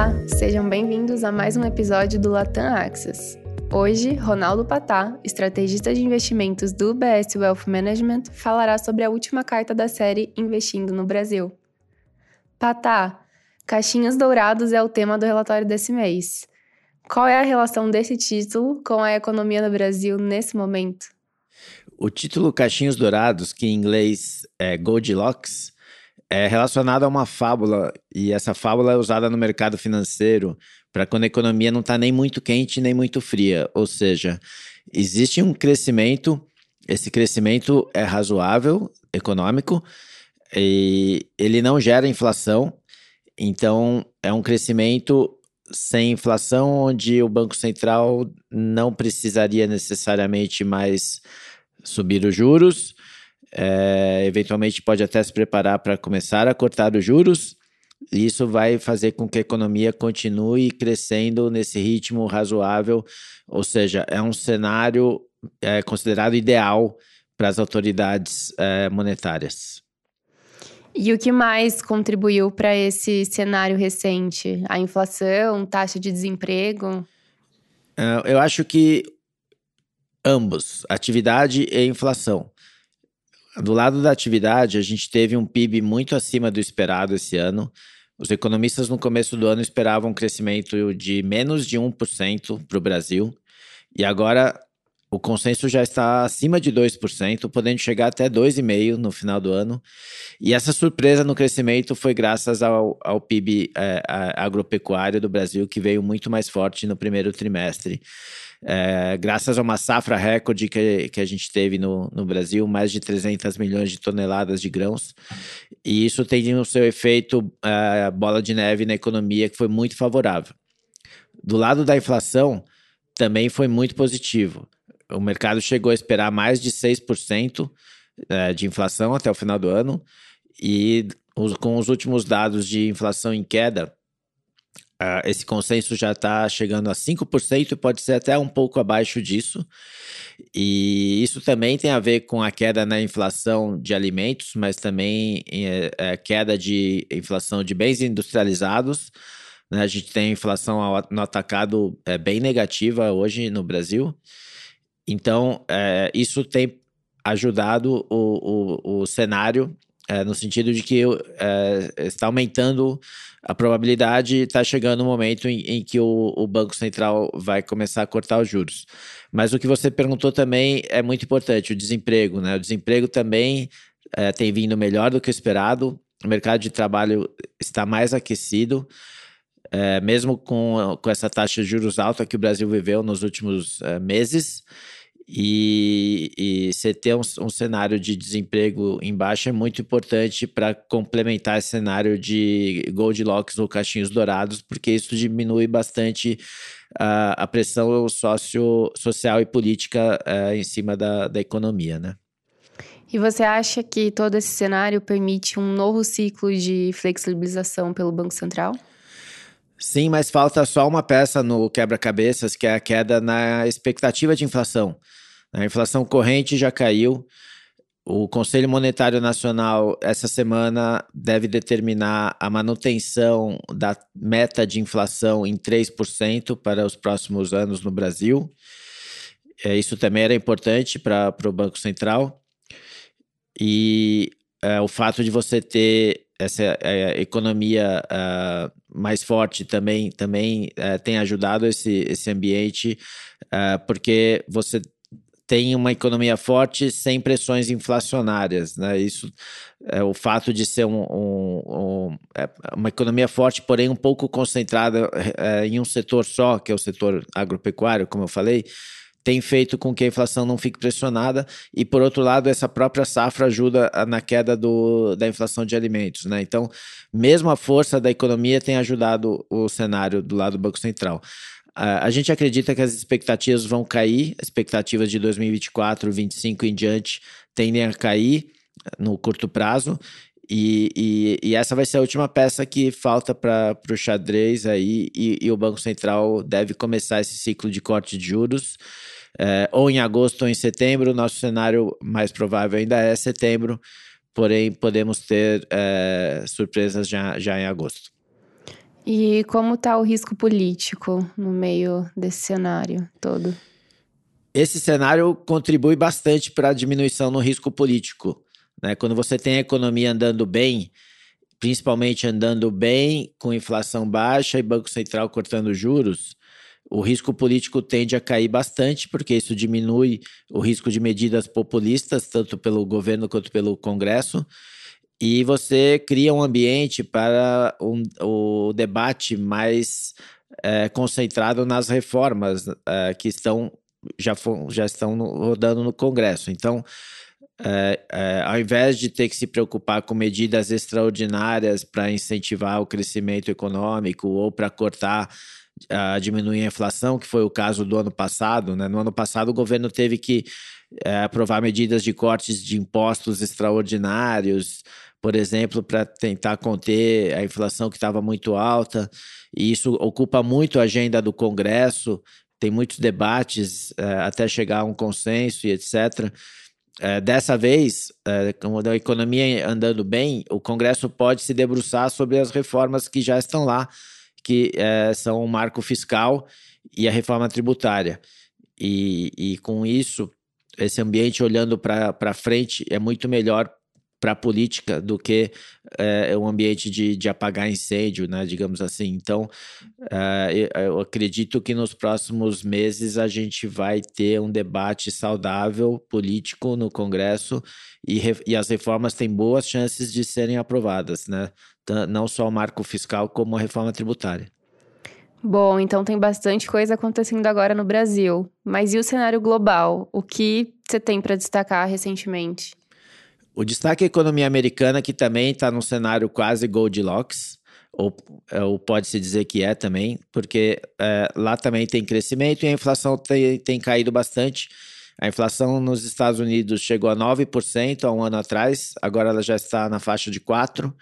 Olá, sejam bem-vindos a mais um episódio do Latam Access. Hoje, Ronaldo Patá, estrategista de investimentos do UBS Wealth Management, falará sobre a última carta da série Investindo no Brasil. Patá, caixinhas dourados é o tema do relatório desse mês. Qual é a relação desse título com a economia no Brasil nesse momento? O título Caixinhos Dourados, que em inglês é Goldilocks, é relacionado a uma fábula, e essa fábula é usada no mercado financeiro para quando a economia não está nem muito quente nem muito fria. Ou seja, existe um crescimento, esse crescimento é razoável, econômico, e ele não gera inflação, então é um crescimento sem inflação, onde o Banco Central não precisaria necessariamente mais subir os juros, é, eventualmente pode até se preparar para começar a cortar os juros. E isso vai fazer com que a economia continue crescendo nesse ritmo razoável, ou seja, é um cenário é, considerado ideal para as autoridades é, monetárias. E o que mais contribuiu para esse cenário recente? A inflação, taxa de desemprego? É, eu acho que ambos, atividade e inflação. Do lado da atividade, a gente teve um PIB muito acima do esperado esse ano. Os economistas no começo do ano esperavam um crescimento de menos de 1% para o Brasil. E agora o consenso já está acima de 2%, podendo chegar até 2,5% no final do ano. E essa surpresa no crescimento foi graças ao, ao PIB é, agropecuário do Brasil, que veio muito mais forte no primeiro trimestre. É, graças a uma safra recorde que, que a gente teve no, no Brasil, mais de 300 milhões de toneladas de grãos. E isso tem o seu efeito é, bola de neve na economia, que foi muito favorável. Do lado da inflação, também foi muito positivo o mercado chegou a esperar mais de 6% é, de inflação até o final do ano, e com os últimos dados de inflação em queda, uh, esse consenso já está chegando a 5% e pode ser até um pouco abaixo disso. E isso também tem a ver com a queda na inflação de alimentos, mas também é, é, queda de inflação de bens industrializados. Né? A gente tem inflação no atacado é, bem negativa hoje no Brasil. Então, é, isso tem ajudado o, o, o cenário é, no sentido de que é, está aumentando a probabilidade, está chegando o um momento em, em que o, o, Banco Central vai começar a cortar os juros. Mas o que você perguntou também é muito importante, o desemprego. Né? O desemprego também é, tem vindo melhor do que esperado, o mercado de trabalho está mais aquecido. Mesmo com, com essa taxa de juros alta que o Brasil viveu nos últimos meses, e, e você ter um, um, cenário de desemprego em baixa é muito importante para complementar esse cenário de Goldilocks ou caixinhos dourados, porque isso diminui bastante a pressão socio, social e política uh, em cima da, da economia, né? E você acha que todo esse cenário permite um novo ciclo de flexibilização pelo Banco Central? Sim, mas falta só uma peça no quebra-cabeças, que é a queda na expectativa de inflação. A inflação corrente já caiu. O Conselho Monetário Nacional, essa semana, deve determinar a manutenção da meta de inflação em 3% para os próximos anos no Brasil. É, isso também era importante para o Banco Central. E é, o fato de você ter essa é, economia uh, mais forte também, também uh, tem ajudado esse, esse ambiente, uh, porque você tem uma economia forte sem pressões inflacionárias, né? Isso é o fato de ser um, um, um, é uma economia forte, porém um pouco concentrada é, em um setor só, que é o setor agropecuário, como eu falei, tem feito com que a inflação não fique pressionada e por outro lado essa própria safra ajuda na queda do, da inflação de alimentos, né? Então, mesmo a força da economia tem ajudado o cenário do lado do Banco Central. A gente acredita que as expectativas vão cair, expectativas de 2024, 2025 em diante tendem a cair no curto prazo. E, e, e essa vai ser a última peça que falta para o xadrez aí, e, e, o Banco Central deve começar esse ciclo de corte de juros, é, ou em agosto ou em setembro. Nosso cenário mais provável ainda é setembro, porém podemos ter é, surpresas já, já em agosto. E como está o risco político no meio desse cenário todo? Esse cenário contribui bastante para a diminuição no risco político. Né? Quando você tem a economia andando bem, principalmente andando bem, com inflação baixa e Banco Central cortando juros, o risco político tende a cair bastante, porque isso diminui o risco de medidas populistas, tanto pelo governo quanto pelo Congresso, e você cria um ambiente para um, o debate mais é, concentrado nas reformas é, que estão já, já estão rodando no Congresso. Então, é, é, ao invés de ter que se preocupar com medidas extraordinárias para incentivar o crescimento econômico ou para cortar, uh, diminuir a inflação, que foi o caso do ano passado, né? no ano passado o governo teve que é, aprovar medidas de cortes de impostos extraordinários, por exemplo, para tentar conter a inflação que estava muito alta, e isso ocupa muito a agenda do Congresso, tem muitos debates é, até chegar a um consenso e etc. É, dessa vez, é, com a economia andando bem, o Congresso pode se debruçar sobre as reformas que já estão lá, que é, são o marco fiscal e a reforma tributária. E, e com isso, esse ambiente olhando para frente é muito melhor para a política do que é, um ambiente de, de apagar incêndio, né, digamos assim. Então, é, eu acredito que nos próximos meses a gente vai ter um debate saudável político no Congresso e, e as reformas têm boas chances de serem aprovadas, né? Não só o marco fiscal, como a reforma tributária. Bom, então tem bastante coisa acontecendo agora no Brasil. Mas e o cenário global? O que você tem para destacar recentemente? O destaque é a economia americana, que também está num cenário quase Goldilocks, ou, é, ou pode-se dizer que é também, porque é, lá também tem crescimento e a inflação tem, tem caído bastante. A inflação nos Estados Unidos chegou a 9% há um ano atrás, agora ela já está na faixa de 4%.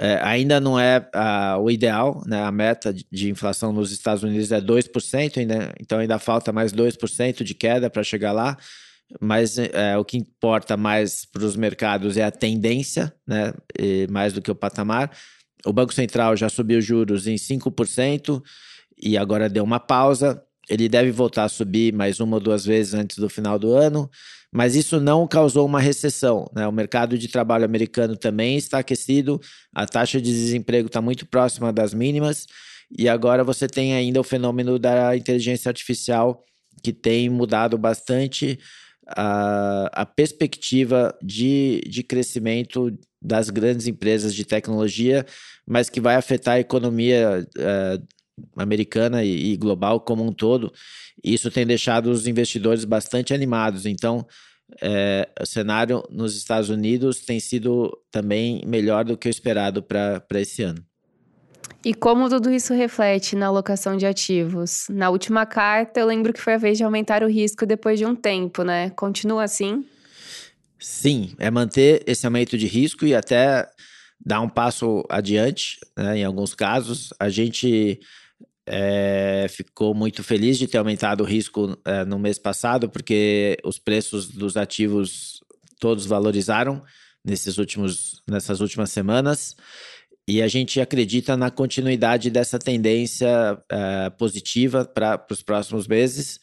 É, ainda não é uh, o ideal, né? a meta de, de, inflação nos Estados Unidos é 2%, ainda, então ainda falta mais 2% de queda para chegar lá mas é, o que importa mais para os mercados é a tendência, né? E mais do que o patamar. O Banco Central já subiu juros em 5% e agora deu uma pausa. Ele deve voltar a subir mais uma ou duas vezes antes do final do ano, mas isso não causou uma recessão. Né? O mercado de trabalho americano também está aquecido, a taxa de desemprego está muito próxima das mínimas, e agora você tem ainda o fenômeno da inteligência artificial que tem mudado bastante a, a perspectiva de, de crescimento das grandes empresas de tecnologia, mas que vai afetar a economia uh, americana e, e, global como um todo. Isso tem deixado os investidores bastante animados. Então, é, o cenário nos Estados Unidos tem sido também melhor do que o esperado para esse ano. E como tudo isso reflete na alocação de ativos? Na última carta, eu lembro que foi a vez de aumentar o risco depois de um tempo, né? Continua assim? Sim, é manter esse aumento de risco e até dar um passo adiante, né? em alguns casos. A gente é, ficou muito feliz de ter aumentado o risco é, no mês passado, porque os preços dos ativos todos valorizaram nesses últimos, nessas últimas semanas. E a gente acredita na continuidade dessa tendência uh, positiva para os próximos meses,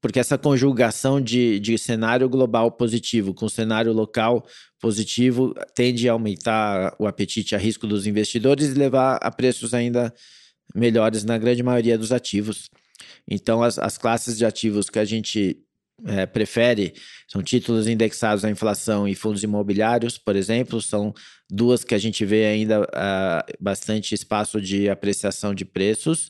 porque essa conjugação de, de cenário global positivo com cenário local positivo tende a aumentar o apetite a risco dos investidores e levar a preços ainda melhores na grande maioria dos ativos. Então, as, as classes de ativos que a gente é, prefere são títulos indexados à inflação e fundos imobiliários, por exemplo, são duas que a gente vê ainda uh, bastante espaço de apreciação de preços.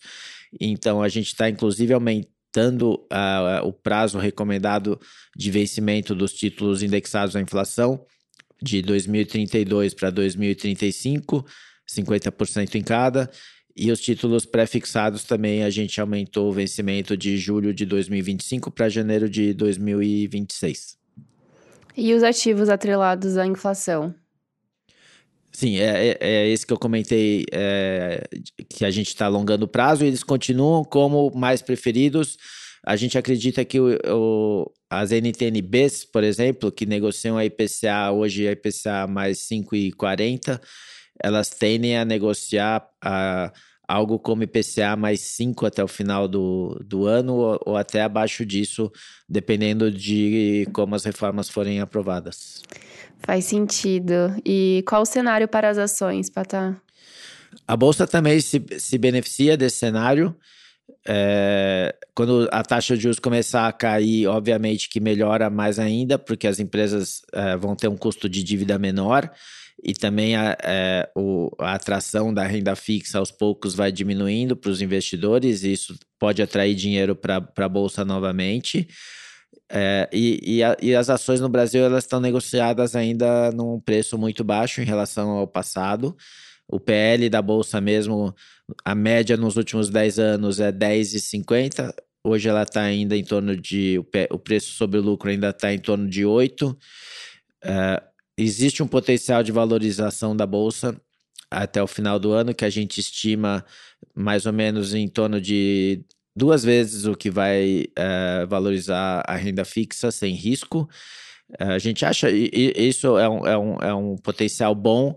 Então, a gente está inclusive aumentando uh, o prazo recomendado de vencimento dos títulos indexados à inflação de 2032 para 2035, 50% em cada. E os títulos pré-fixados também a gente aumentou o vencimento de julho de 2025 para janeiro de 2026. E os ativos atrelados à inflação? Sim, é, é, é esse que eu comentei, é, que a gente está alongando o prazo, e eles continuam como mais preferidos. A gente acredita que o, o, as NTNBs, por exemplo, que negociam a IPCA hoje, a IPCA mais 5,40, elas tendem a negociar a, algo como IPCA mais 5 até o final do, do ano ou, ou, até abaixo disso, dependendo de como as reformas forem aprovadas. Faz sentido. E qual o cenário para as ações, Patá? A Bolsa também se, se beneficia desse cenário. É, quando a taxa de juros começar a cair, obviamente que melhora mais ainda, porque as empresas é, vão ter um custo de dívida menor e também a, é, o, a atração da renda fixa aos poucos vai diminuindo para os investidores, e isso pode atrair dinheiro para a Bolsa novamente. É, e, e, a, e, as ações no Brasil elas estão negociadas ainda num preço muito baixo em relação ao passado. O PL da Bolsa mesmo, a média nos últimos 10 anos é 10,50. Hoje ela está ainda em torno de. O, preço sobre o lucro ainda está em torno de 8. É, existe um potencial de valorização da bolsa até o final do ano, que a gente estima mais ou menos em torno de duas vezes o que vai é, valorizar a renda fixa sem risco. É, a gente acha isso é um, é um, é um potencial bom,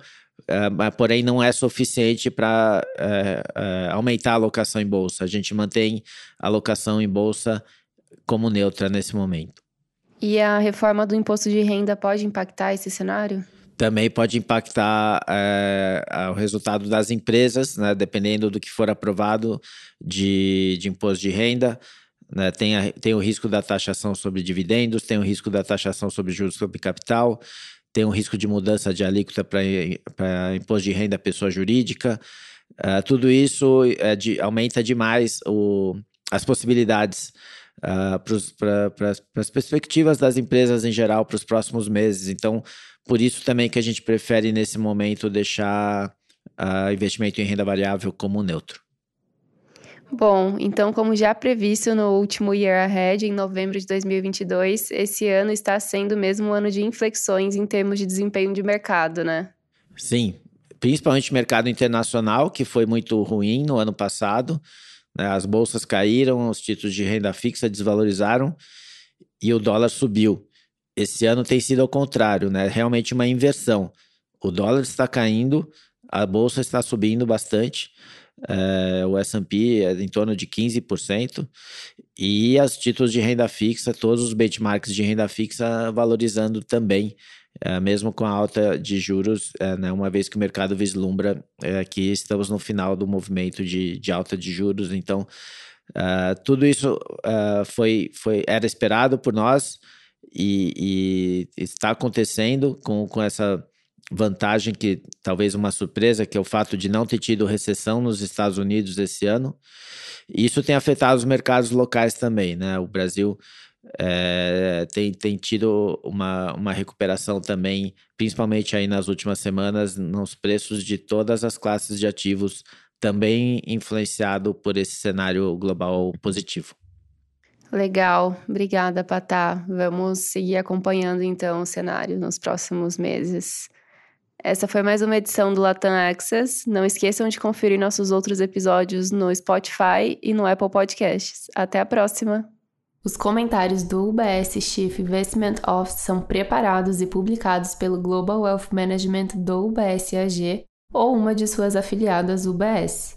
é, porém não é suficiente para é, aumentar a alocação em bolsa. A gente mantém a alocação em bolsa como neutra nesse momento. E a reforma do imposto de renda pode impactar esse cenário? Também pode impactar é, o resultado das empresas, né, dependendo do que for aprovado de, de imposto de renda. Né, tem, a, tem o risco da taxação sobre dividendos, tem o risco da taxação sobre juros sobre capital, tem o risco de mudança de alíquota para imposto de renda pessoa jurídica. Uh, tudo isso é de, aumenta demais o, as possibilidades uh, para as perspectivas das empresas em geral para os próximos meses. Então, por isso também que a gente prefere nesse momento deixar uh, investimento em renda variável como neutro. Bom, então, como já previsto no último Year Ahead, em novembro de 2022, esse ano está sendo mesmo um ano de inflexões em termos de desempenho de mercado, né? Sim, principalmente mercado internacional, que foi muito ruim no ano passado. Né? As bolsas caíram, os títulos de renda fixa desvalorizaram e o dólar subiu. Esse ano tem sido ao contrário, né? Realmente uma inversão. O dólar está caindo, a bolsa está subindo bastante. É, o S&P é em torno de 15% e os títulos de renda fixa, todos os benchmarks de renda fixa valorizando também é, mesmo com a alta de juros, é, né, uma vez que o mercado vislumbra é, que estamos no final do movimento de, de alta de juros, então é, tudo isso foi, foi, era esperado por nós e, e, está acontecendo com, com essa vantagem que talvez uma surpresa, que é o fato de não ter tido recessão nos Estados Unidos esse ano. Isso tem afetado os mercados locais também, né? O Brasil é, tem, tem tido uma, uma recuperação também, principalmente aí nas últimas semanas, nos preços de todas as classes de ativos, também influenciado por esse cenário global positivo. Legal, obrigada, Patá. Vamos seguir acompanhando então o cenário nos próximos meses. Essa foi mais uma edição do Latam Access. Não esqueçam de conferir nossos outros episódios no Spotify e no Apple Podcasts. Até a próxima! Os comentários do UBS Chief Investment Office são preparados e publicados pelo Global Wealth Management do UBS AG ou uma de suas afiliadas UBS.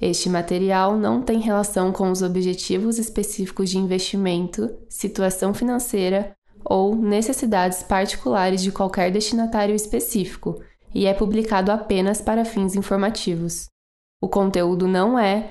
Este material não tem relação com os objetivos específicos de investimento, situação financeira ou necessidades particulares de qualquer destinatário específico e é publicado apenas para fins informativos. O conteúdo não é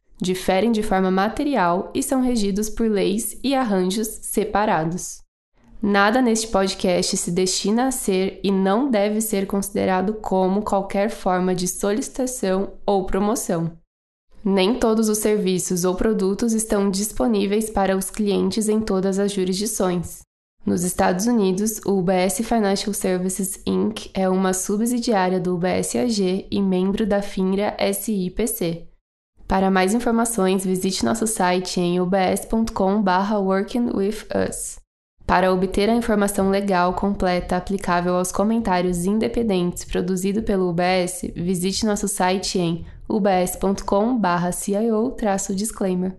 diferem de forma material e são regidos por leis e arranjos separados. Nada neste podcast se destina a ser e não deve ser considerado como qualquer forma de solicitação ou promoção. Nem todos os serviços ou produtos estão disponíveis para os clientes em todas as jurisdições. Nos Estados Unidos, o UBS Financial Services Inc. é uma subsidiária do UBS AG e membro da FINRA SIPC. Para mais informações, visite nosso site em ubs.com/workingwithus. Para obter a informação legal completa aplicável aos comentários independentes produzido pelo UBS, visite nosso site em ubs.com/cio-disclaimer.